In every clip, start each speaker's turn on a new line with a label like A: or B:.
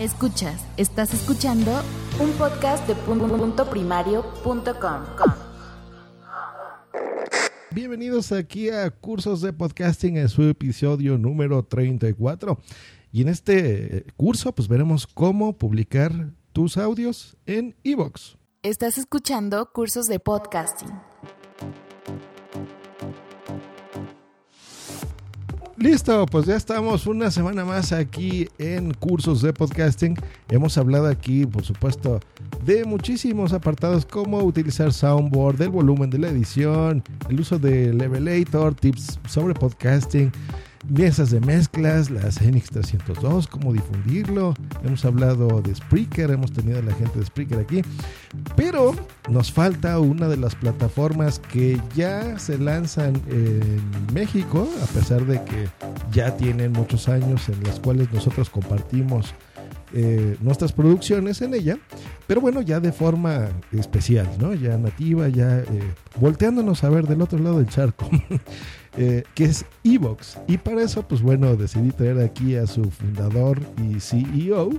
A: Escuchas, estás escuchando un podcast de punto primario.com.
B: Bienvenidos aquí a Cursos de Podcasting en su episodio número 34. Y en este curso pues veremos cómo publicar tus audios en iVoox.
A: Estás escuchando Cursos de Podcasting.
B: Listo, pues ya estamos una semana más aquí en cursos de podcasting. Hemos hablado aquí, por supuesto, de muchísimos apartados como utilizar soundboard, el volumen de la edición, el uso de Levelator, tips sobre podcasting, mesas de mezclas, las NX 302, cómo difundirlo. Hemos hablado de Spreaker, hemos tenido a la gente de Spreaker aquí. Pero nos falta una de las plataformas que ya se lanzan en México, a pesar de que ya tienen muchos años en las cuales nosotros compartimos eh, nuestras producciones en ella, pero bueno, ya de forma especial, ¿no? Ya nativa, ya eh, volteándonos a ver del otro lado del charco. Eh, que es Evox. Y para eso, pues bueno, decidí traer aquí a su fundador y CEO,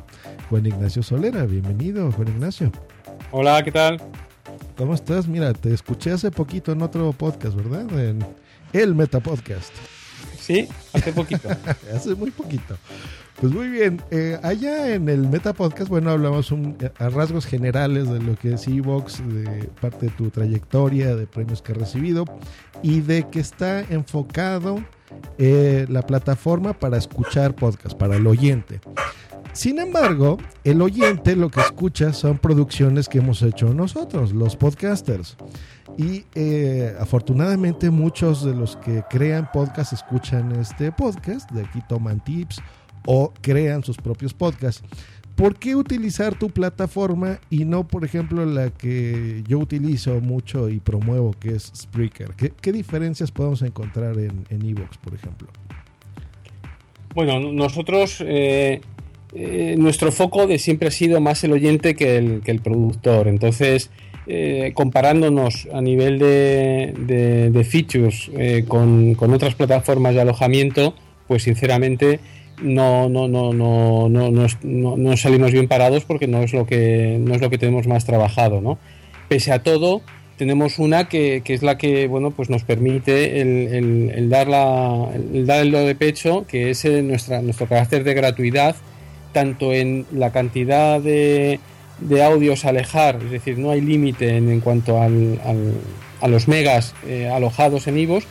B: Juan Ignacio Solera. Bienvenido, Juan Ignacio.
C: Hola, ¿qué tal?
B: ¿Cómo estás? Mira, te escuché hace poquito en otro podcast, ¿verdad? En el Meta Podcast.
C: Sí, hace poquito.
B: hace muy poquito. Pues muy bien, eh, allá en el Meta Podcast, bueno, hablamos a rasgos generales de lo que es Evox, de parte de tu trayectoria, de premios que has recibido y de que está enfocado eh, la plataforma para escuchar podcast, para el oyente. Sin embargo, el oyente lo que escucha son producciones que hemos hecho nosotros, los podcasters. Y eh, afortunadamente muchos de los que crean podcast escuchan este podcast, de aquí toman tips o crean sus propios podcasts. ¿Por qué utilizar tu plataforma y no, por ejemplo, la que yo utilizo mucho y promuevo, que es Spreaker? ¿Qué, diferencias podemos encontrar en Evox, por ejemplo?
C: Bueno, nosotros, eh, eh, nuestro foco de siempre ha sido más el oyente que el, productor. Entonces, eh, comparándonos a nivel de, features con, con otras plataformas de alojamiento, pues sinceramente no, no, no, no, no, no, no, salimos bien parados porque no es lo que, no es lo que tenemos más trabajado, ¿no? Pese a todo, tenemos una que, que es la que bueno, pues nos permite el, el, dar, la, el dar el lo de pecho, que es eh, nuestra, nuestro carácter de gratuidad, tanto en la cantidad de, de audios alejar, es decir, no hay límite en, cuanto al, a los megas eh, alojados en IVOS,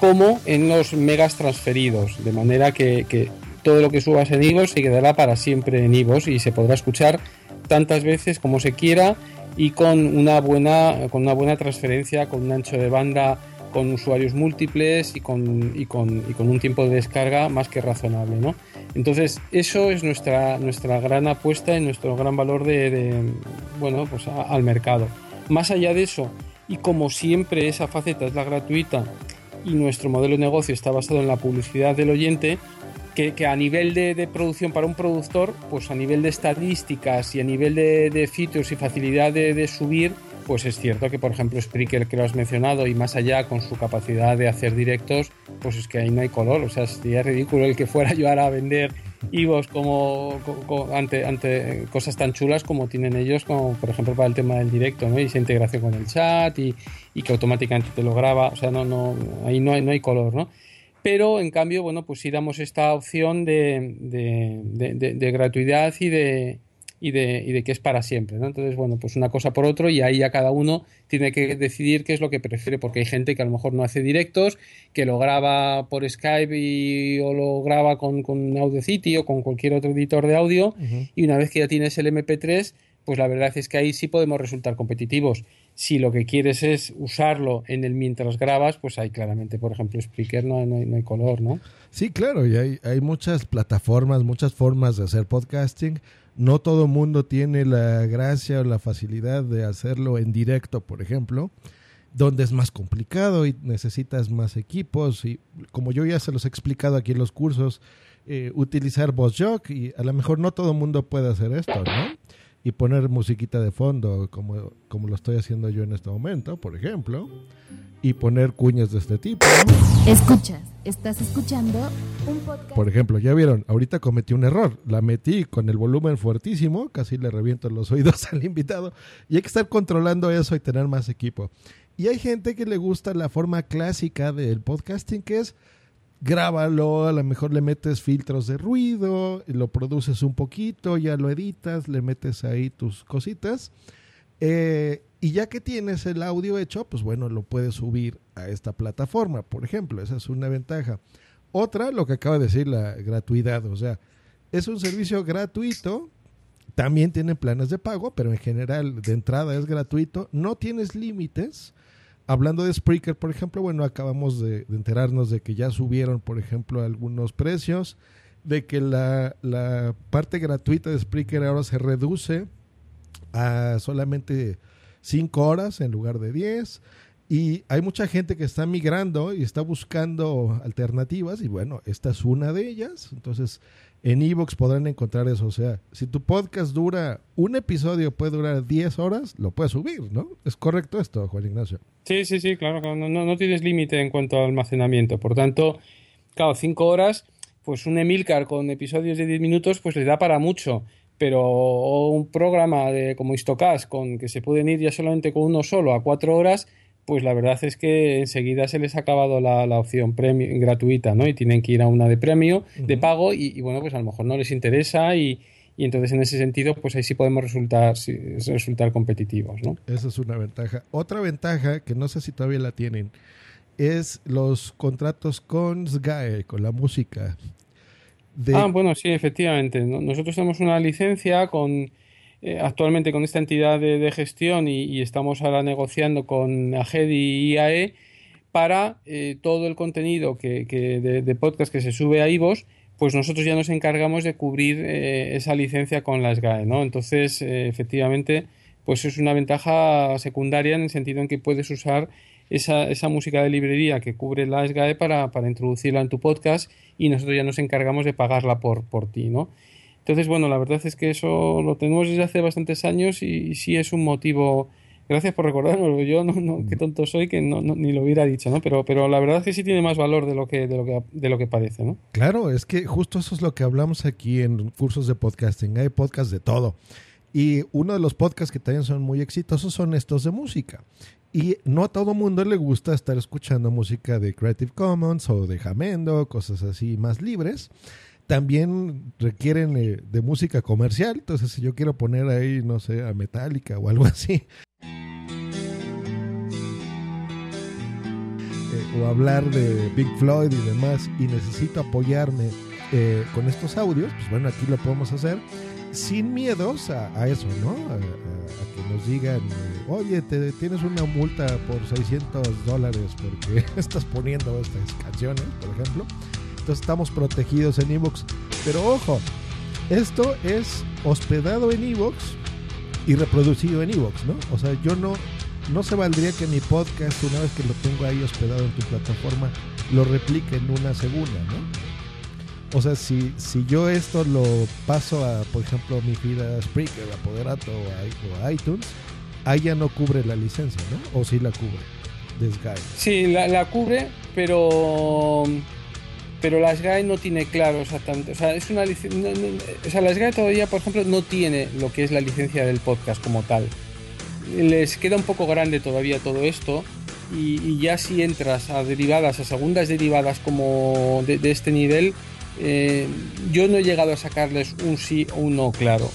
C: como en los megas transferidos, de manera que, todo lo que subas en Ivos se quedará para siempre en Ivos y se podrá escuchar tantas veces como se quiera y con una buena, con una buena transferencia, con un ancho de banda, con usuarios múltiples y con, y con, y con un tiempo de descarga más que razonable. ¿no? Entonces, eso es nuestra, nuestra gran apuesta y nuestro gran valor de, bueno, pues al mercado. Más allá de eso, y como siempre esa faceta es la gratuita y nuestro modelo de negocio está basado en la publicidad del oyente, que, a nivel de, producción para un productor, pues a nivel de estadísticas y a nivel de, de features y facilidad de, subir, pues es cierto que, por ejemplo, Spreaker, que lo has mencionado, y más allá con su capacidad de hacer directos, pues es que ahí no hay color. O sea, sería ridículo el que fuera yo ahora a vender Ivos como, ante, ante cosas tan chulas como tienen ellos, como por ejemplo para el tema del directo, ¿no? Y esa integración con el chat y, y que automáticamente te lo graba. O sea, no, no, ahí no hay, no hay color, ¿no? pero en cambio, bueno, pues sí damos esta opción de, de, gratuidad y de, y de, y de que es para siempre, ¿no? Entonces, bueno, pues una cosa por otro y ahí ya cada uno tiene que decidir qué es lo que prefiere, porque hay gente que a lo mejor no hace directos, que lo graba por Skype y, o lo graba con, con Audacity o con cualquier otro editor de audio y una vez que ya tienes el MP3, pues la verdad es que ahí sí podemos resultar competitivos. Si lo que quieres es usarlo en el mientras grabas, pues hay claramente, por ejemplo, Spreaker no, no, hay, no hay, color, ¿no?
B: Sí, claro, y hay, hay muchas plataformas, muchas formas de hacer podcasting. No todo mundo tiene la gracia o la facilidad de hacerlo en directo, por ejemplo, donde es más complicado y necesitas más equipos. Y como yo ya se los he explicado aquí en los cursos, eh, utilizar VozJock y a lo mejor no todo mundo puede hacer esto, ¿no? Y poner musiquita de fondo como, como lo estoy haciendo yo en este momento, por ejemplo, y poner cuñas de este tipo.
A: Escuchas, estás escuchando un podcast.
B: Por ejemplo, ya vieron, ahorita cometí un error, la metí con el volumen fuertísimo, casi le reviento los oídos al invitado, y hay que estar controlando eso y tener más equipo. Y hay gente que le gusta la forma clásica del podcasting, que es grábalo, a lo mejor le metes filtros de ruido, lo produces un poquito, ya lo editas, le metes ahí tus cositas. Eh, y ya que tienes el audio hecho, pues bueno, lo puedes subir a esta plataforma, por ejemplo, esa es una ventaja. Otra, lo que acaba de decir, la gratuidad, o sea, es un servicio gratuito, también tiene planes de pago, pero en general de entrada es gratuito, no tienes límites, Hablando de Spreaker, por ejemplo, bueno, acabamos de, enterarnos de que ya subieron, por ejemplo, algunos precios, de que la, parte gratuita de Spreaker ahora se reduce a solamente 5 horas en lugar de 10. Y hay mucha gente que está migrando y está buscando alternativas y bueno, esta es una de ellas. Entonces, en Evox podrán encontrar eso. O sea, si tu podcast dura un episodio, puede durar 10 horas, lo puedes subir, ¿no? ¿Es correcto esto, Juan Ignacio?
C: Sí, sí, sí, claro. No, no, tienes límite en cuanto al almacenamiento. Por tanto, claro, 5 horas, pues un Emilcar con episodios de 10 minutos, pues le da para mucho. Pero un programa de, como Istocast, con que se pueden ir ya solamente con uno solo a 4 horas, pues la verdad es que enseguida se les ha acabado la, opción premio, gratuita, ¿no? Y tienen que ir a una de premio, de pago, y, bueno, pues a lo mejor no les interesa y, entonces en ese sentido, pues ahí sí podemos resultar, resultar competitivos, ¿no?
B: Esa es una ventaja. Otra ventaja, que no sé si todavía la tienen, es los contratos con SGAE, con la música.
C: Ah, bueno, sí, efectivamente. Nosotros tenemos una licencia con eh, actualmente con esta entidad de, gestión y, estamos ahora negociando con AGED y IAE para eh, todo el contenido que, de, podcast que se sube a IVOS, pues nosotros ya nos encargamos de cubrir eh, esa licencia con la SGAE, ¿no? Entonces, efectivamente, pues es una ventaja secundaria en el sentido en que puedes usar esa, esa música de librería que cubre la SGAE para, para introducirla en tu podcast y nosotros ya nos encargamos de pagarla por, por ti, ¿no? Entonces, bueno, la verdad es que eso lo tenemos desde hace bastantes años y, sí es un motivo. Gracias por recordármelo. Yo no, no qué tonto soy que no, ni lo hubiera dicho, ¿no? Pero, pero la verdad es que sí tiene más valor de lo que, de lo que, de lo que parece, ¿no?
B: Claro, es que justo eso es lo que hablamos aquí en cursos de podcasting. Hay podcasts de todo. Y uno de los podcasts que también son muy exitosos son estos de música. Y no a todo mundo le gusta estar escuchando música de Creative Commons o de Jamendo, cosas así más libres también requieren eh, de música comercial. Entonces, si yo quiero poner ahí, no sé, a Metallica o algo así. Eh, o hablar de Big Floyd y demás, y necesito apoyarme eh, con estos audios, pues bueno, aquí lo podemos hacer sin miedos a, eso, ¿no? A, que nos digan, oye, te, tienes una multa por 600 dólares porque estás poniendo estas canciones, por ejemplo estamos protegidos en Evox. Pero ojo, esto es hospedado en Evox y reproducido en Evox, ¿no? O sea, yo no, no se valdría que mi podcast, una vez que lo tengo ahí hospedado en tu plataforma, lo replique en una segunda, ¿no? O sea, si, si yo esto lo paso a, por ejemplo, mi vida Spreaker, a Poderato o a, iTunes, ahí ya no cubre la licencia, ¿no? O sí la cubre. Desguide.
C: Sí, la, la cubre, pero pero la SGAE no tiene claro. O sea, es una o sea, la SGAE todavía, por ejemplo, no tiene lo que es la licencia del podcast como tal. Les queda un poco grande todavía todo esto. Y, ya si entras a derivadas, a segundas derivadas como de, este nivel, eh, yo no he llegado a sacarles un sí o un no claro.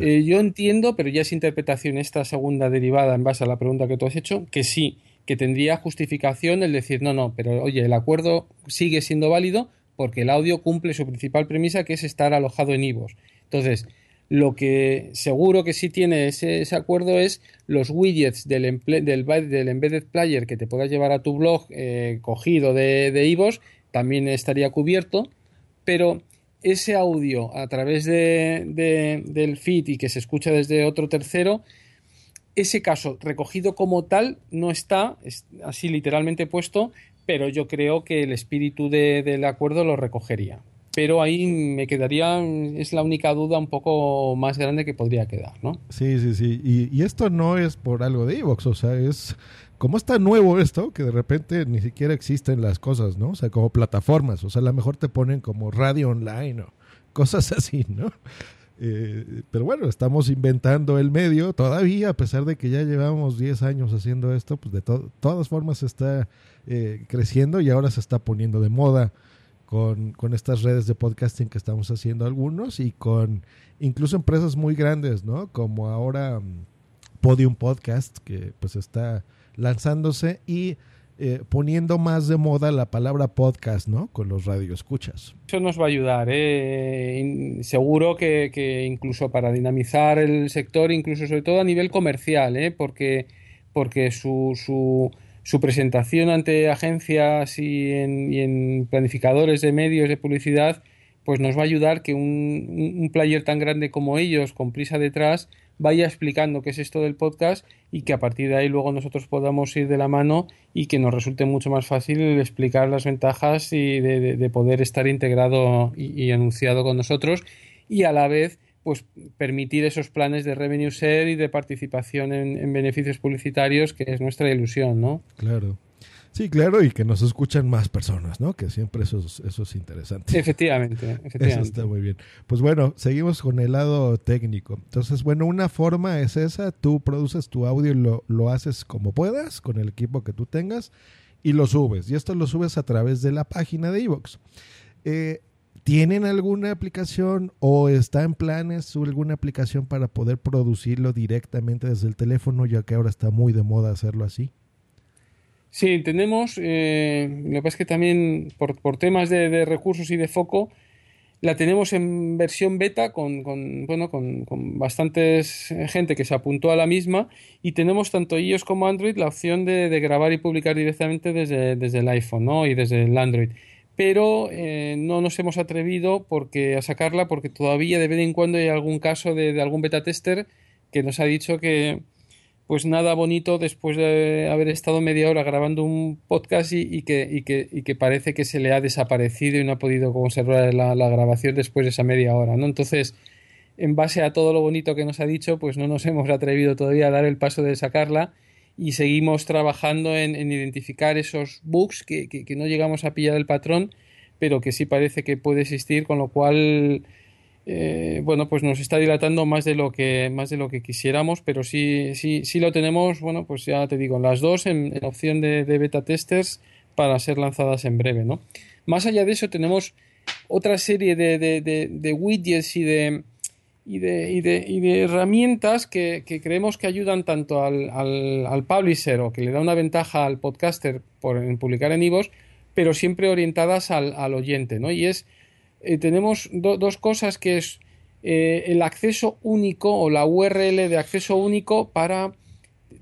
C: Eh, yo entiendo, pero ya es interpretación esta segunda derivada en base a la pregunta que tú has hecho, que sí, que tendría justificación el decir, no, no, pero oye, el acuerdo sigue siendo válido porque el audio cumple su principal premisa, que es estar alojado en IVOS. Entonces, lo que seguro que sí tiene ese, acuerdo es los widgets del, del, del, embedded player que te puedas llevar a tu blog eh, cogido de, de también estaría cubierto, pero ese audio a través de, del feed y que se escucha desde otro tercero, ese caso recogido como tal no está así literalmente puesto, pero yo creo que el espíritu del acuerdo lo recogería. Pero ahí me quedaría, es la única duda un poco más grande que podría quedar, ¿no?
B: Sí, sí, sí. Y, y esto no es por algo de Evox, o sea, es como está nuevo esto, que de repente ni siquiera existen las cosas, ¿no? O sea, como plataformas, o sea, a lo mejor te ponen como radio online o cosas así, ¿no? Eh, pero bueno, estamos inventando el medio todavía, a pesar de que ya llevamos 10 años haciendo esto, pues de todas formas está eh, creciendo y ahora se está poniendo de moda con, con, estas redes de podcasting que estamos haciendo algunos y con incluso empresas muy grandes, ¿no? Como ahora mm, Podium Podcast, que pues está lanzándose y eh, poniendo más de moda la palabra podcast, ¿no? Con los radioescuchas.
C: Eso nos va a ayudar, ¿eh? seguro que, incluso para dinamizar el sector, incluso sobre todo a nivel comercial, ¿eh? Porque, porque su, su, su presentación ante agencias y en, y en, planificadores de medios de publicidad, pues nos va a ayudar que un, un player tan grande como ellos, con prisa detrás, vaya explicando qué es esto del podcast y que a partir de ahí luego nosotros podamos ir de la mano y que nos resulte mucho más fácil explicar las ventajas y de, poder estar integrado y, anunciado con nosotros y a la vez pues permitir esos planes de revenue share y de participación en, en beneficios publicitarios que es nuestra ilusión, ¿no?
B: Claro. Sí, claro, y que nos escuchan más personas, ¿no? Que siempre eso es, eso es interesante.
C: Efectivamente, efectivamente.
B: Eso está muy bien. Pues bueno, seguimos con el lado técnico. Entonces, bueno, una forma es esa, tú produces tu audio y lo, lo haces como puedas, con el equipo que tú tengas, y lo subes. Y esto lo subes a través de la página de Evox. Eh, ¿Tienen alguna aplicación o está en planes alguna aplicación para poder producirlo directamente desde el teléfono, ya que ahora está muy de moda hacerlo así?
C: Sí, tenemos, eh, lo que pasa es que también por, por temas de, recursos y de foco, la tenemos en versión beta con, con bueno, con, con bastantes gente que se apuntó a la misma y tenemos tanto iOS como Android la opción de, de grabar y publicar directamente desde, desde, el iPhone ¿no? y desde el Android. Pero eh, no nos hemos atrevido porque, a sacarla porque todavía de vez en cuando hay algún caso de, de algún beta tester que nos ha dicho que, pues nada bonito después de haber estado media hora grabando un podcast y, que, que, parece que se le ha desaparecido y no ha podido conservar la, grabación después de esa media hora, ¿no? Entonces, en base a todo lo bonito que nos ha dicho, pues no nos hemos atrevido todavía a dar el paso de sacarla y seguimos trabajando en, identificar esos bugs que, que, no llegamos a pillar el patrón, pero que sí parece que puede existir, con lo cual eh, bueno, pues nos está dilatando más de lo que más de lo que quisiéramos, pero sí, sí, sí lo tenemos, bueno, pues ya te digo, las dos en, opción de, beta testers para ser lanzadas en breve, ¿no? Más allá de eso tenemos otra serie de, widgets y de, y de, y de, y de herramientas que, creemos que ayudan tanto al, al, publisher o que le da una ventaja al podcaster por publicar en iVoox, pero siempre orientadas al, al oyente, ¿no? Y es eh, tenemos dos cosas que es eh, el acceso único o la URL de acceso único para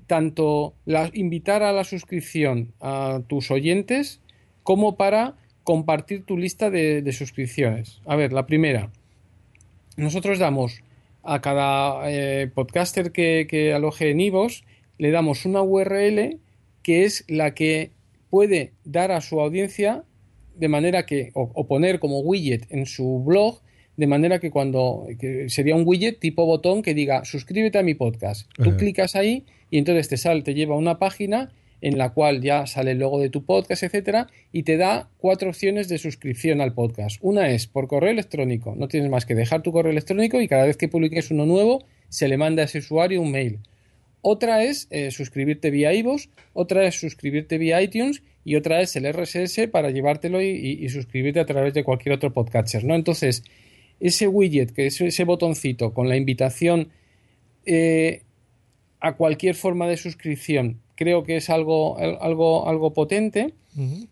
C: tanto invitar a la suscripción a tus oyentes como para compartir tu lista de, suscripciones. A ver, la primera. Nosotros damos a cada eh, podcaster que, aloje en Ivos le damos una URL que es la que puede dar a su audiencia de manera que, o, poner como widget en su blog, de manera que cuando sería un widget tipo botón que diga suscríbete a mi podcast. Tú clicas ahí y entonces te sale, te lleva a una página en la cual ya sale el logo de tu podcast, etcétera, y te da cuatro opciones de suscripción al podcast. Una es por correo electrónico, no tienes más que dejar tu correo electrónico y cada vez que publiques uno nuevo se le manda a ese usuario un mail. Otra es eh, suscribirte vía iVoox, otra es suscribirte vía iTunes y otra es el RSS para llevártelo y, suscribirte a través de cualquier otro podcatcher, ¿no? Entonces, ese widget, que es ese botoncito con la invitación eh, a cualquier forma de suscripción, creo que es algo, algo, algo potente.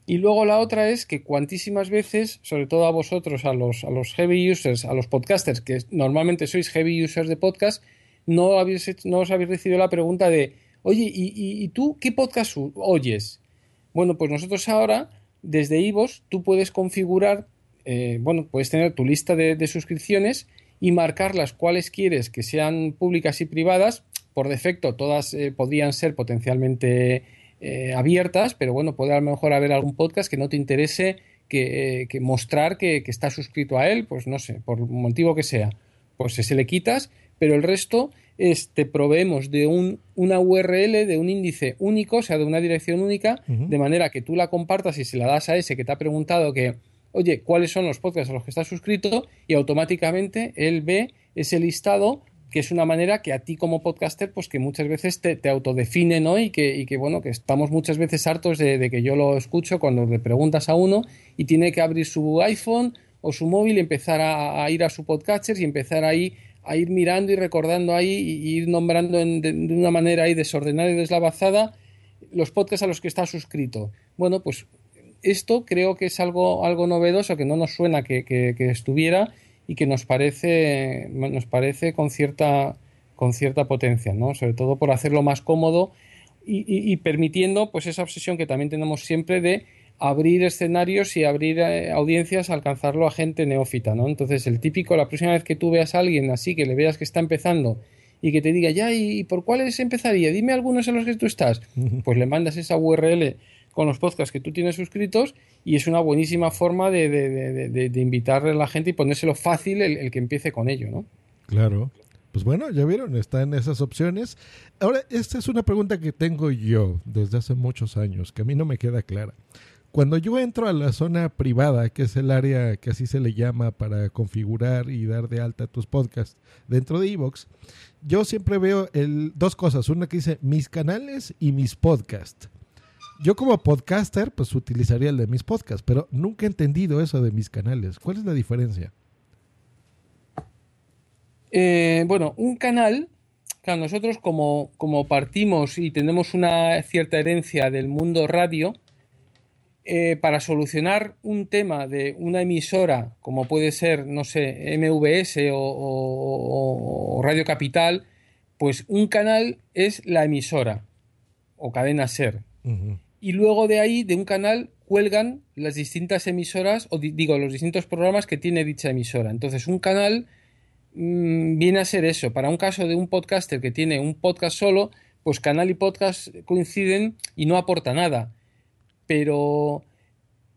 C: Y luego la otra es que cuantísimas veces, sobre todo a vosotros, a los, a los heavy users, a los podcasters, que normalmente sois heavy users de podcast, no, habéis, no os habéis recibido la pregunta de, oye, ¿y, tú qué podcast oyes? Bueno, pues nosotros ahora, desde Ivos, tú puedes configurar, eh, bueno, puedes tener tu lista de, suscripciones y marcar las cuales quieres que sean públicas y privadas. Por defecto, todas eh, podrían ser potencialmente eh, abiertas, pero bueno, puede a lo mejor haber algún podcast que no te interese que, mostrar que, que estás suscrito a él, pues no sé, por motivo que sea. Pues se le quitas pero el resto es, te proveemos de un, una URL, de un índice único, o sea, de una dirección única, de manera que tú la compartas y se la das a ese que te ha preguntado que, oye, ¿cuáles son los podcasts a los que estás suscrito? Y automáticamente él ve ese listado que es una manera que a ti como podcaster, pues que muchas veces te, te autodefine, ¿no? Y que, y que, bueno, que estamos muchas veces hartos de, que yo lo escucho cuando le preguntas a uno y tiene que abrir su iPhone o su móvil y empezar a, a ir a su podcatcher y empezar ahí a ir mirando y recordando ahí y ir nombrando de, una manera ahí desordenada y deslavazada los podcasts a los que está suscrito. Bueno, pues esto creo que es algo, algo novedoso que no nos suena que, estuviera y que nos parece, nos parece con cierta, con cierta potencia, ¿no? Sobre todo por hacerlo más cómodo y, y permitiendo pues esa obsesión que también tenemos siempre de abrir escenarios y abrir eh, audiencias, alcanzarlo a gente neófita, ¿no? Entonces, el típico, la próxima vez que tú veas a alguien así, que le veas que está empezando y que te diga, ya, ¿y por cuáles empezaría? Dime algunos en los que tú estás. Pues le mandas esa URL con los podcasts que tú tienes suscritos y es una buenísima forma de, de, invitarle a la gente y ponérselo fácil el, el que empiece con ello, ¿no?
B: Claro. Pues bueno, ya vieron, están esas opciones. Ahora, esta es una pregunta que tengo yo desde hace muchos años, que a mí no me queda clara. Cuando yo entro a la zona privada, que es el área que así se le llama para configurar y dar de alta tus podcasts dentro de Evox, yo siempre veo dos cosas. Una que dice mis canales y mis podcasts. Yo como podcaster, pues utilizaría el de mis podcasts, pero nunca he entendido eso de mis canales. ¿Cuál es la diferencia?
C: Eh, bueno, un canal, claro, nosotros como partimos y tenemos una cierta herencia del mundo radio, eh, para solucionar un tema de una emisora, como puede ser, no sé, MVS o, Radio Capital, pues un canal es la emisora o cadena ser. Y luego de ahí, de un canal, cuelgan las distintas emisoras, o digo, los distintos programas que tiene dicha emisora. Entonces, un canal mm, viene a ser eso. Para un caso de un podcaster que tiene un podcast solo, pues canal y podcast coinciden y no aporta nada pero,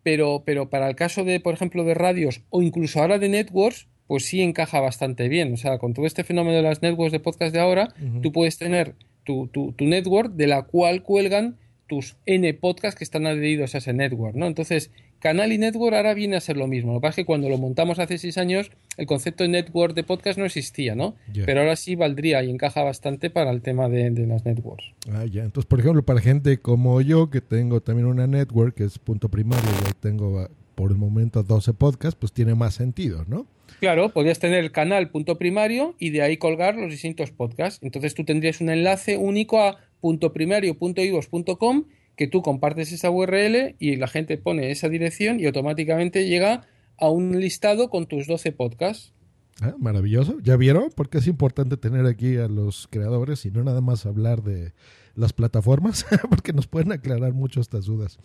C: pero, pero para el caso de, por ejemplo, de radios o incluso ahora de networks, pues sí encaja bastante bien. O sea, con todo este fenómeno de las networks de podcast de ahora, tú puedes tener tu, tu, tu, network de la cual cuelgan tus N podcasts que están adheridos a ese network, ¿no? Entonces, canal y network ahora viene a ser lo mismo. Lo que pasa es que cuando lo montamos hace seis años, el concepto de network de podcast no existía, ¿no? Pero ahora sí valdría y encaja bastante para el tema de, las networks.
B: Ah, ya. Entonces, por ejemplo, para gente como yo, que tengo también una network, que es punto primario, y tengo ah, por el momento 12 podcasts, pues tiene más sentido, ¿no?
C: Claro, podrías tener el canal punto primario y de ahí colgar los distintos podcasts. Entonces tú tendrías un enlace único a punto primario.ivos.com que tú compartes esa URL y la gente pone esa dirección y automáticamente llega a un listado con tus 12 podcasts.
B: Ah, maravilloso. ¿Ya vieron? Porque es importante tener aquí a los creadores y no nada más hablar de las plataformas, porque nos pueden aclarar mucho estas dudas.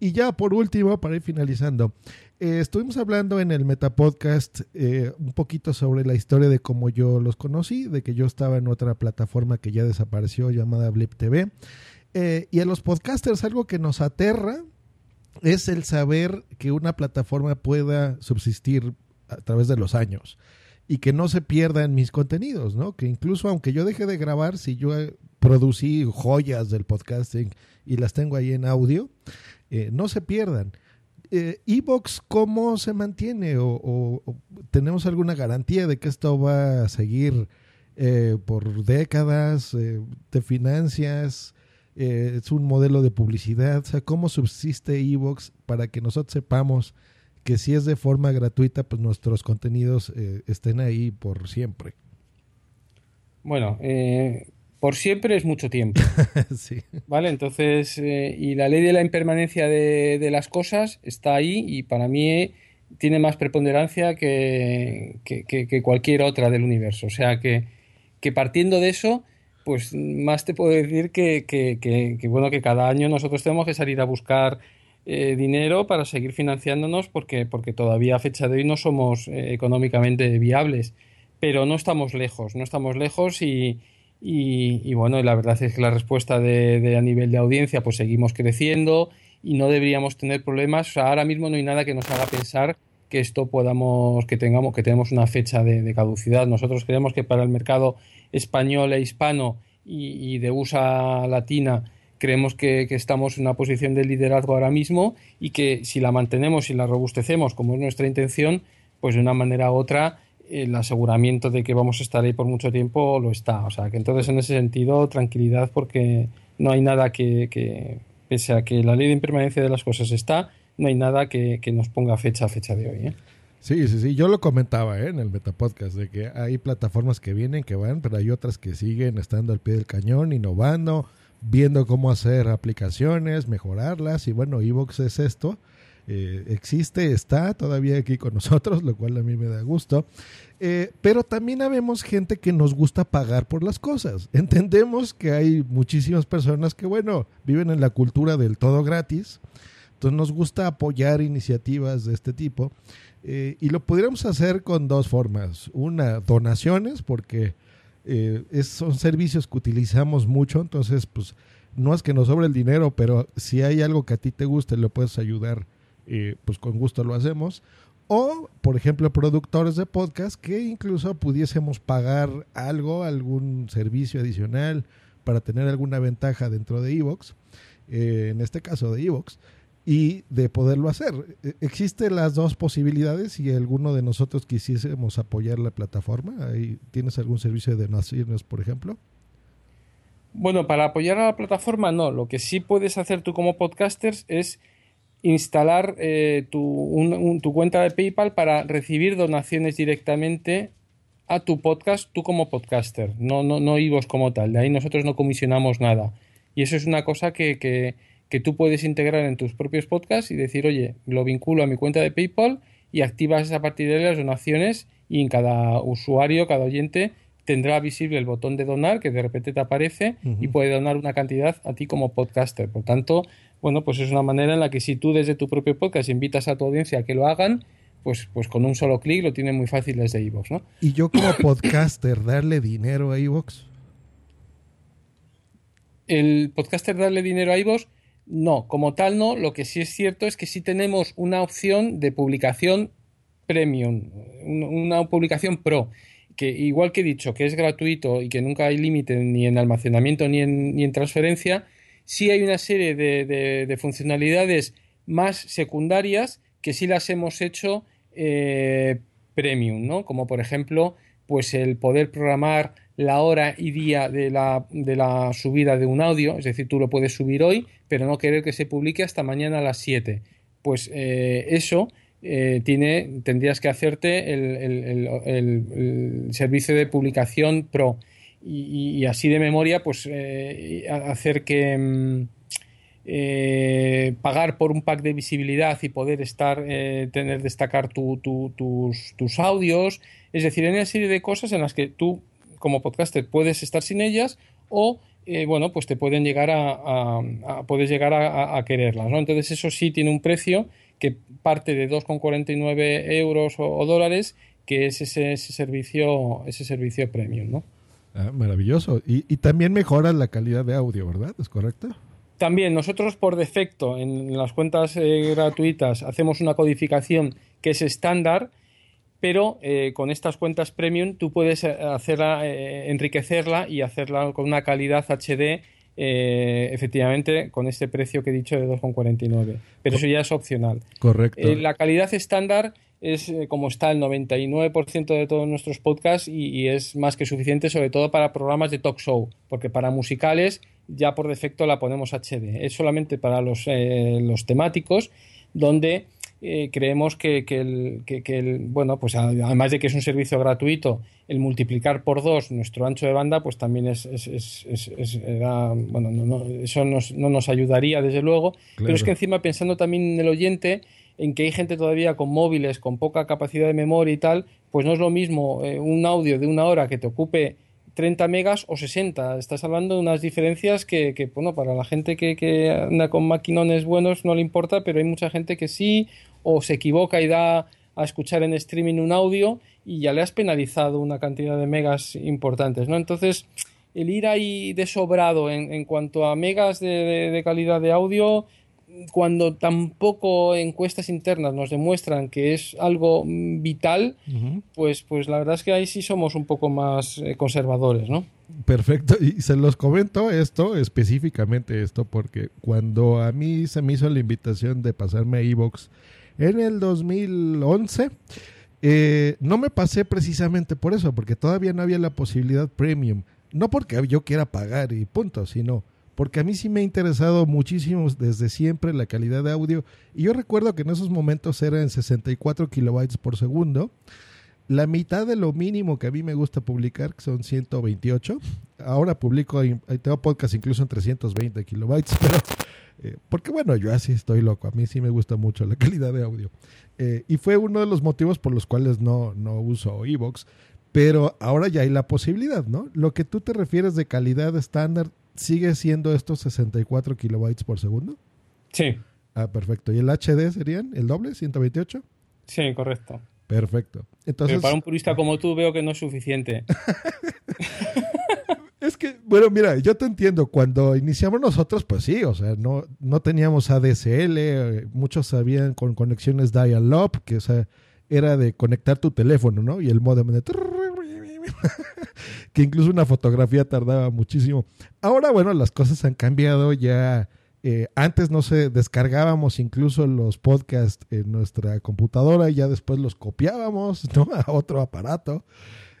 B: Y ya por último, para ir finalizando, eh, estuvimos hablando en el Metapodcast eh, un poquito sobre la historia de cómo yo los conocí, de que yo estaba en otra plataforma que ya desapareció llamada Blip TV. Eh, y a los podcasters algo que nos aterra es el saber que una plataforma pueda subsistir a través de los años y que no se pierdan mis contenidos, ¿no? Que incluso aunque yo deje de grabar, si yo eh, producí joyas del podcasting y las tengo ahí en audio, eh, no se pierdan. Eh, Evox, ¿cómo se mantiene? O, tenemos alguna garantía de que esto va a seguir por décadas? ¿Te financias? ¿Es un modelo de publicidad? O sea, ¿cómo subsiste Evox para que nosotros sepamos que si es de forma gratuita, pues nuestros contenidos eh, estén ahí por siempre.
C: Bueno, eh, por siempre es mucho tiempo. sí. ¿Vale? Entonces, eh, y la ley de la impermanencia de, las cosas está ahí y para mí tiene más preponderancia que, que, cualquier otra del universo. O sea que, que partiendo de eso, pues más te puedo decir que, bueno, que cada año nosotros tenemos que salir a buscar eh, dinero para seguir financiándonos porque, porque todavía a fecha de hoy no somos eh, económicamente viables. Pero no estamos lejos, no estamos lejos y, y, bueno, la verdad es que la respuesta de, a nivel de audiencia pues seguimos creciendo y no deberíamos tener problemas. ahora mismo no hay nada que nos haga pensar que esto podamos, que tengamos, que tenemos una fecha de, caducidad. Nosotros creemos que para el mercado español e hispano y, de USA latina creemos que, estamos en una posición de liderazgo ahora mismo y que si la mantenemos y la robustecemos como es nuestra intención, pues de una manera u otra el aseguramiento de que vamos a estar ahí por mucho tiempo lo está. O sea, que entonces en ese sentido, tranquilidad porque no hay nada que, pese a que la ley de impermanencia de las cosas está, no hay nada que, nos ponga fecha a fecha de hoy. ¿eh?
B: Sí, sí, sí. Yo lo comentaba ¿eh? en el Metapodcast de que hay plataformas que vienen, que van, pero hay otras que siguen estando al pie del cañón, innovando, viendo cómo hacer aplicaciones, mejorarlas y bueno, Evox es esto. Eh, existe, está todavía aquí con nosotros, lo cual a mí me da gusto. Eh, pero también habemos gente que nos gusta pagar por las cosas. Entendemos que hay muchísimas personas que, bueno, viven en la cultura del todo gratis. Entonces nos gusta apoyar iniciativas de este tipo. Eh, y lo podríamos hacer con dos formas. Una, donaciones, porque eh, son servicios que utilizamos mucho, entonces pues no es que nos sobre el dinero, pero si hay algo que a ti te guste y lo puedes ayudar, eh, pues con gusto lo hacemos. O, por ejemplo, productores de podcast que incluso pudiésemos pagar algo, algún servicio adicional para tener alguna ventaja dentro de Evox, en este caso de Evox y de poderlo hacer. E, existen las dos posibilidades y alguno de nosotros quisiésemos apoyar la plataforma. ¿Tienes algún servicio de donaciones, por ejemplo?
C: Bueno, para apoyar a la plataforma no. Lo que sí puedes hacer tú como podcasters es instalar eh, tu, tu, cuenta de PayPal para recibir donaciones directamente a tu podcast, tú como podcaster, no, no, no IVOS como tal. De ahí nosotros no comisionamos nada. Y eso es una cosa que que tú puedes integrar en tus propios podcasts y decir, oye, lo vinculo a mi cuenta de PayPal y activas a partir de las donaciones y en cada usuario, cada oyente tendrá visible el botón de donar que de repente te aparece y puede donar una cantidad a ti como podcaster. Por tanto, bueno, pues es una manera en la que si tú desde tu propio podcast invitas a tu audiencia a que lo hagan, pues, pues con un solo clic lo tienen muy fácil desde iVoox, ¿no?
B: Y yo como podcaster, darle dinero a iVoox.
C: El podcaster darle dinero a iVoox no, como tal no. Lo que sí es cierto es que sí tenemos una opción de publicación premium, una publicación pro, que igual que he dicho que es gratuito y que nunca hay límite ni en almacenamiento ni en, ni en transferencia, sí hay una serie de, funcionalidades más secundarias que sí las hemos hecho eh, premium, ¿no? Como por ejemplo, pues el poder programar la hora y día de la, de la subida de un audio, es decir, tú lo puedes subir hoy, pero no querer que se publique hasta mañana a las 7. Pues eh, eso eh, tiene, tendrías que hacerte el, servicio de publicación pro. Y, así de memoria, pues eh, hacer que, mm, pagar por un pack de visibilidad y poder estar, tener, destacar tus, tus, audios. Es decir, hay una serie de cosas en las que tú, como podcaster, puedes estar sin ellas o, eh, bueno, pues te pueden llegar a, puedes llegar a, quererlas, ¿no? Entonces eso sí tiene un precio que parte de 2,49 euros o, dólares, que es ese, servicio, ese servicio premium, ¿no?
B: Ah, maravilloso. Y, y también mejora la calidad de audio, ¿verdad? ¿Es correcto?
C: También nosotros por defecto en las cuentas eh, gratuitas hacemos una codificación que es estándar, pero eh, con estas cuentas premium tú puedes eh, hacerla, enriquecerla y hacerla con una calidad HD efectivamente con este precio que he dicho de 2,49. Pero eso ya es opcional.
B: Correcto.
C: la calidad estándar es como está el 99% de todos nuestros podcasts y, es más que suficiente sobre todo para programas de talk show, porque para musicales ya por defecto la ponemos HD. Es solamente para los, eh, los temáticos donde eh, creemos que, el, que, bueno, pues además de que es un servicio gratuito, el multiplicar por dos nuestro ancho de banda, pues también es, bueno, no, eso nos, no nos ayudaría desde luego, pero es que encima pensando también en el oyente, en que hay gente todavía con móviles, con poca capacidad de memoria y tal, pues no es lo mismo eh, un audio de una hora que te ocupe 30 megas o 60. Estás hablando de unas diferencias que, bueno, para la gente que, anda con maquinones buenos no le importa, pero hay mucha gente que sí, o se equivoca y da a escuchar en streaming un audio y ya le has penalizado una cantidad de megas importantes, ¿no? Entonces, el ir ahí de sobrado en, en cuanto a megas de calidad de audio cuando tampoco encuestas internas nos demuestran que es algo vital, pues, pues la verdad es que ahí sí somos un poco más eh, conservadores, ¿no?
B: Perfecto, y se los comento esto, específicamente esto, porque cuando a mí se me hizo la invitación de pasarme a Evox en el 2011, eh, no me pasé precisamente por eso, porque todavía no había la posibilidad premium. No porque yo quiera pagar y punto, sino porque a mí sí me ha interesado muchísimo desde siempre la calidad de audio. Y yo recuerdo que en esos momentos era en 64 kilobytes por segundo. La mitad de lo mínimo que a mí me gusta publicar, que son 128. Ahora publico, tengo podcast incluso en 320 kilobytes, pero eh, porque bueno, yo así estoy loco. A mí sí me gusta mucho la calidad de audio. Eh, y fue uno de los motivos por los cuales no, no uso Evox. Pero ahora ya hay la posibilidad, ¿no? Lo que tú te refieres de calidad estándar sigue siendo estos 64 kilobytes por segundo.
C: Sí.
B: Ah, perfecto. ¿Y el HD serían el doble, 128?
C: Sí, correcto.
B: Perfecto. Entonces,
C: Pero para un purista como tú veo que no es suficiente.
B: es que, bueno, mira, yo te entiendo. Cuando iniciamos nosotros, pues sí, o sea, no, no teníamos ADSL, muchos sabían con conexiones dial-up, que o sea, era de conectar tu teléfono, ¿no? Y el modem de que incluso una fotografía tardaba muchísimo. Ahora, bueno, las cosas han cambiado ya. Eh, antes no se descargábamos incluso los podcasts en nuestra computadora y ya después los copiábamos ¿no? a otro aparato.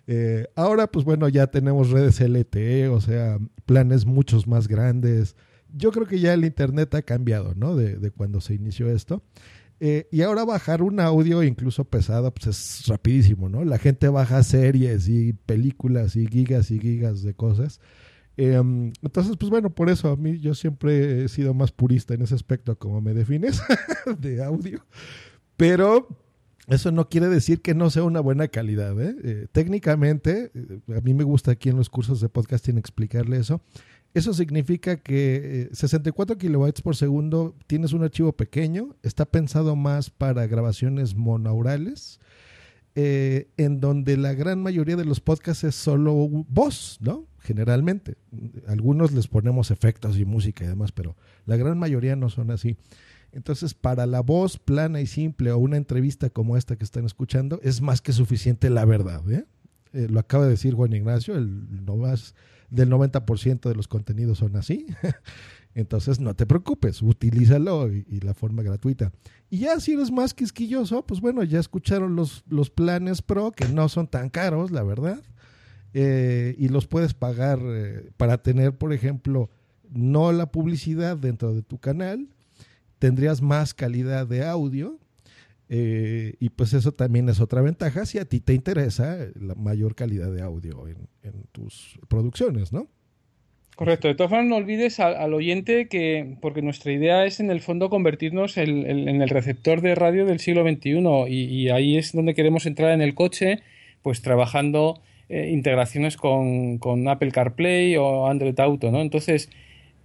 B: Eh, ahora, pues bueno, ya tenemos redes LTE, o sea, planes muchos más grandes. Yo creo que ya el Internet ha cambiado, ¿no? De, de cuando se inició esto. Eh, y ahora bajar un audio incluso pesado, pues es rapidísimo, ¿no? La gente baja series y películas y gigas y gigas de cosas. Em, entonces, pues bueno, por eso a mí yo siempre he sido más purista en ese aspecto, como me defines, de audio. Pero eso no quiere decir que no sea una buena calidad. ¿eh? eh técnicamente, eh, a mí me gusta aquí en los cursos de podcasting explicarle eso. Eso significa que 64 eh, kilobytes por segundo tienes un archivo pequeño, está pensado más para grabaciones monaurales, eh, en donde la gran mayoría de los podcasts es solo voz, ¿no? Generalmente. Algunos les ponemos efectos y música y demás, pero la gran mayoría no son así. Entonces, para la voz plana y simple o una entrevista como esta que están escuchando, es más que suficiente la verdad. ¿eh? Lo acaba de decir Juan Ignacio, el no más del 90% de los contenidos son así. Entonces no te preocupes, utilízalo y, la forma gratuita. Y ya si eres más quisquilloso, pues bueno, ya escucharon los, los planes pro que no son tan caros, la verdad. Eh, y los puedes pagar eh, para tener, por ejemplo, no la publicidad dentro de tu canal, tendrías más calidad de audio eh, y pues eso también es otra ventaja si a ti te interesa la mayor calidad de audio en, tus producciones, ¿no?
C: Correcto. De todas formas, no olvides al, oyente que, porque nuestra idea es en el fondo convertirnos en el receptor de radio del siglo XXI y, ahí es donde queremos entrar en el coche, pues trabajando eh, integraciones con, con, Apple CarPlay o Android Auto, ¿no? Entonces,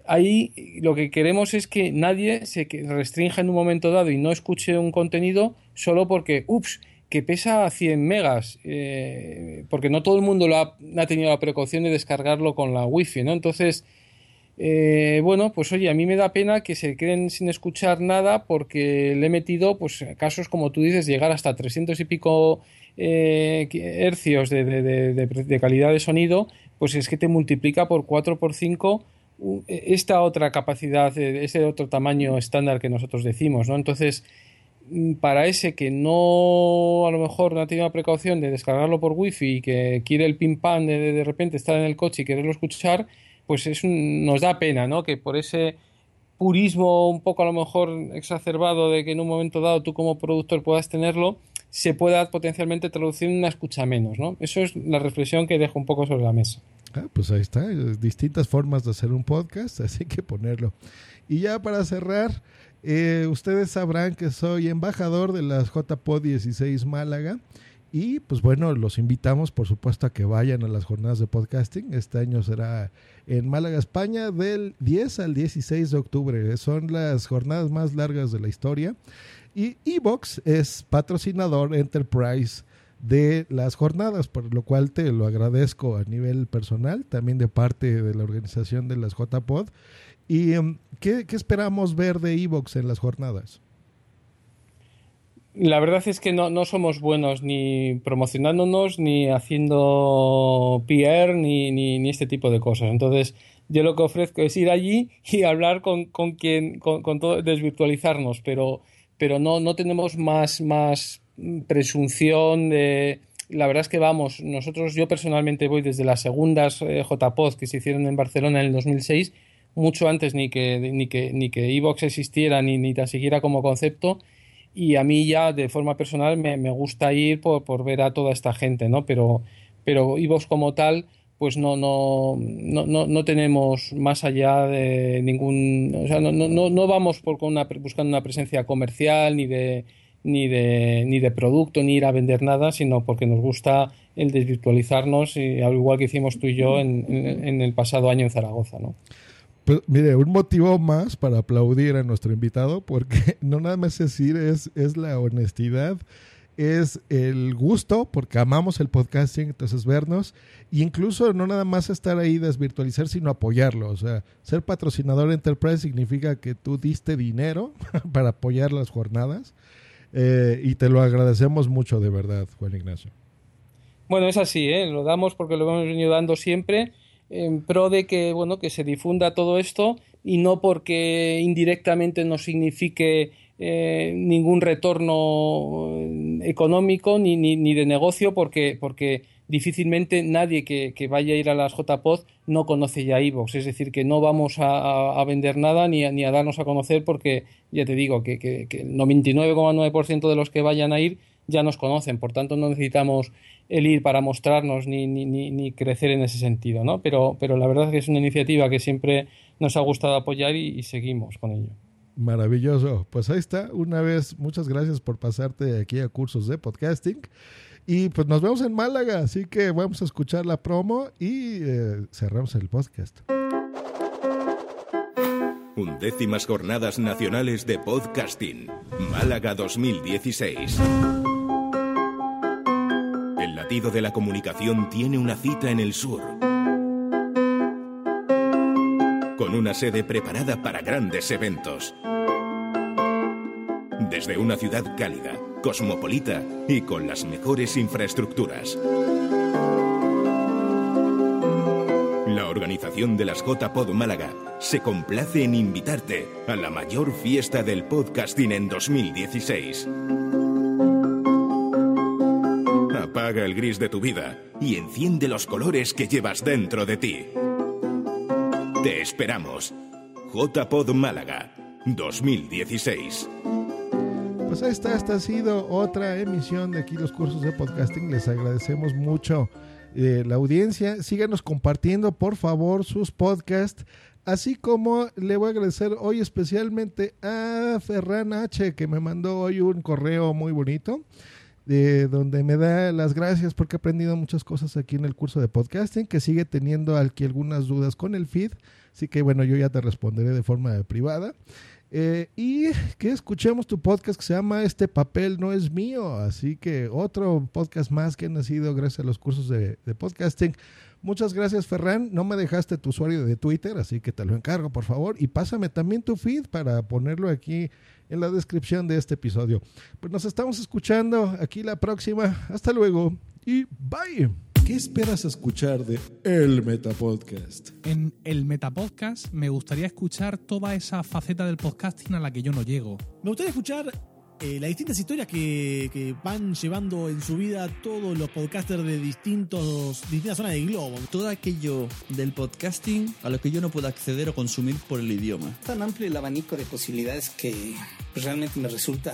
C: ahí lo que queremos es que nadie se restrinja en un momento dado y no escuche un contenido solo porque, ups, que pesa 100 megas, eh, porque no todo el mundo lo ha, tenido la precaución de descargarlo con la wifi, ¿no? Entonces, eh, bueno, pues oye, a mí me da pena que se queden sin escuchar nada porque le he metido, pues, casos como tú dices, llegar hasta 300 y pico eh, hercios de, calidad de sonido, pues es que te multiplica por 4 por 5 esta otra capacidad, ese otro tamaño estándar que nosotros decimos, ¿no? Entonces, Mm, para ese que no a lo mejor no ha tenido la precaución de descargarlo por wifi y que quiere el pin pan de, de repente estar en el coche y quererlo escuchar, pues es nos da pena, ¿no? Que por ese purismo un poco a lo mejor exacerbado de que en un momento dado tú como productor puedas tenerlo, se pueda potencialmente traducir en una escucha menos, ¿no? Eso es la reflexión que dejo un poco sobre la mesa.
B: Ah, pues ahí está, distintas formas de hacer un podcast, así que ponerlo. Y ya para cerrar, eh, ustedes sabrán que soy embajador de las JPO 16 Málaga. Y pues bueno, los invitamos por supuesto a que vayan a las jornadas de podcasting. Este año será en Málaga, España, del 10 al 16 de octubre. Son las jornadas más largas de la historia. Y Evox es patrocinador Enterprise de las jornadas, por lo cual te lo agradezco a nivel personal, también de parte de la organización de las JPod. ¿Y em, ¿qué, esperamos ver de Evox en las jornadas?
C: La verdad es que no, somos buenos ni promocionándonos, ni haciendo PR, ni, ni, este tipo de cosas. Entonces, yo lo que ofrezco es ir allí y hablar con, con quien, con, con, todo, desvirtualizarnos, pero, pero no, no tenemos más, más presunción de... La verdad es que vamos, nosotros, yo personalmente voy desde las segundas eh, JPOD que se hicieron en Barcelona en el 2006 mucho antes ni que ni que ni que Evox existiera ni ni tan siquiera como concepto y a mí ya de forma personal me, me gusta ir por, por, ver a toda esta gente no pero pero Evox como tal pues no no, no, no, tenemos más allá de ningún o sea no, no, no vamos por buscando una presencia comercial ni de ni de ni de producto ni ir a vender nada sino porque nos gusta el desvirtualizarnos y al igual que hicimos tú y yo en, en, en el pasado año en Zaragoza no
B: pues, mire, un motivo más para aplaudir a nuestro invitado, porque no nada más decir, es, es la honestidad, es el gusto, porque amamos el podcasting, entonces vernos, e incluso no nada más estar ahí desvirtualizar, sino apoyarlo. O sea, ser patrocinador Enterprise significa que tú diste dinero para apoyar las jornadas, eh, y te lo agradecemos mucho de verdad, Juan Ignacio.
C: Bueno, es así, ¿eh? lo damos porque lo hemos venido dando siempre en pro de que bueno que se difunda todo esto y no porque indirectamente no signifique eh, ningún retorno económico ni, ni, de negocio porque, porque difícilmente nadie que, vaya a ir a las JPOD no conoce ya iVoox. Es decir, que no vamos a, vender nada ni a, ni a darnos a conocer porque ya te digo que, que, que el 99,9% de los que vayan a ir ya nos conocen. Por tanto, no necesitamos el ir para mostrarnos ni, ni, ni, crecer en ese sentido, ¿no? Pero, pero la verdad es que es una iniciativa que siempre nos ha gustado apoyar y, seguimos con ello.
B: Maravilloso. Pues ahí está. Una vez, muchas gracias por pasarte aquí a cursos de podcasting. Y pues nos vemos en Málaga, así que vamos a escuchar la promo y eh, cerramos el podcast.
D: Undécimas Jornadas Nacionales de Podcasting, Málaga 2016 de la comunicación tiene una cita en el sur. Con una sede preparada para grandes eventos. Desde una ciudad cálida, cosmopolita y con las mejores infraestructuras. La organización de las JPod Málaga se complace en invitarte a la mayor fiesta del podcasting en 2016. Apaga el gris de tu vida y enciende los colores que llevas dentro de ti. Te esperamos. JPod Málaga 2016.
B: Pues ahí esta ha sido otra emisión de aquí los cursos de podcasting. Les agradecemos mucho eh, la audiencia. Síganos compartiendo, por favor, sus podcasts. Así como le voy a agradecer hoy especialmente a Ferran H, que me mandó hoy un correo muy bonito, de donde me da las gracias porque he aprendido muchas cosas aquí en el curso de podcasting, que sigue teniendo aquí algunas dudas con el feed. Así que bueno, yo ya te responderé de forma privada. Eh, y que escuchemos tu podcast que se llama Este papel no es mío. Así que otro podcast más que ha nacido gracias a los cursos de, de podcasting. Muchas gracias, Ferran. No me dejaste tu usuario de Twitter, así que te lo encargo, por favor. Y pásame también tu feed para ponerlo aquí en la descripción de este episodio. Pues nos estamos escuchando aquí la próxima. Hasta luego y bye. ¿Qué esperas escuchar de El Metapodcast?
E: En el Metapodcast me gustaría escuchar toda esa faceta del podcasting a la que yo no llego.
F: Me gustaría escuchar eh, las distintas historias que, que van llevando en su vida todos los podcasters de distintos, distintas zonas del globo.
G: Todo aquello del podcasting a lo que yo no puedo acceder o consumir por el idioma.
H: Tan amplio el abanico de posibilidades que realmente me resulta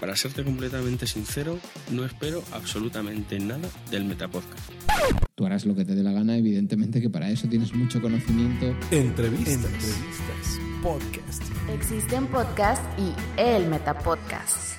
I: para serte completamente sincero, no espero absolutamente nada del Metapodcast.
J: Tú harás lo que te dé la gana, evidentemente que para eso tienes mucho conocimiento.
B: Entrevistas.
K: Entrevistas. Podcast.
L: Existen podcast y el Metapodcast.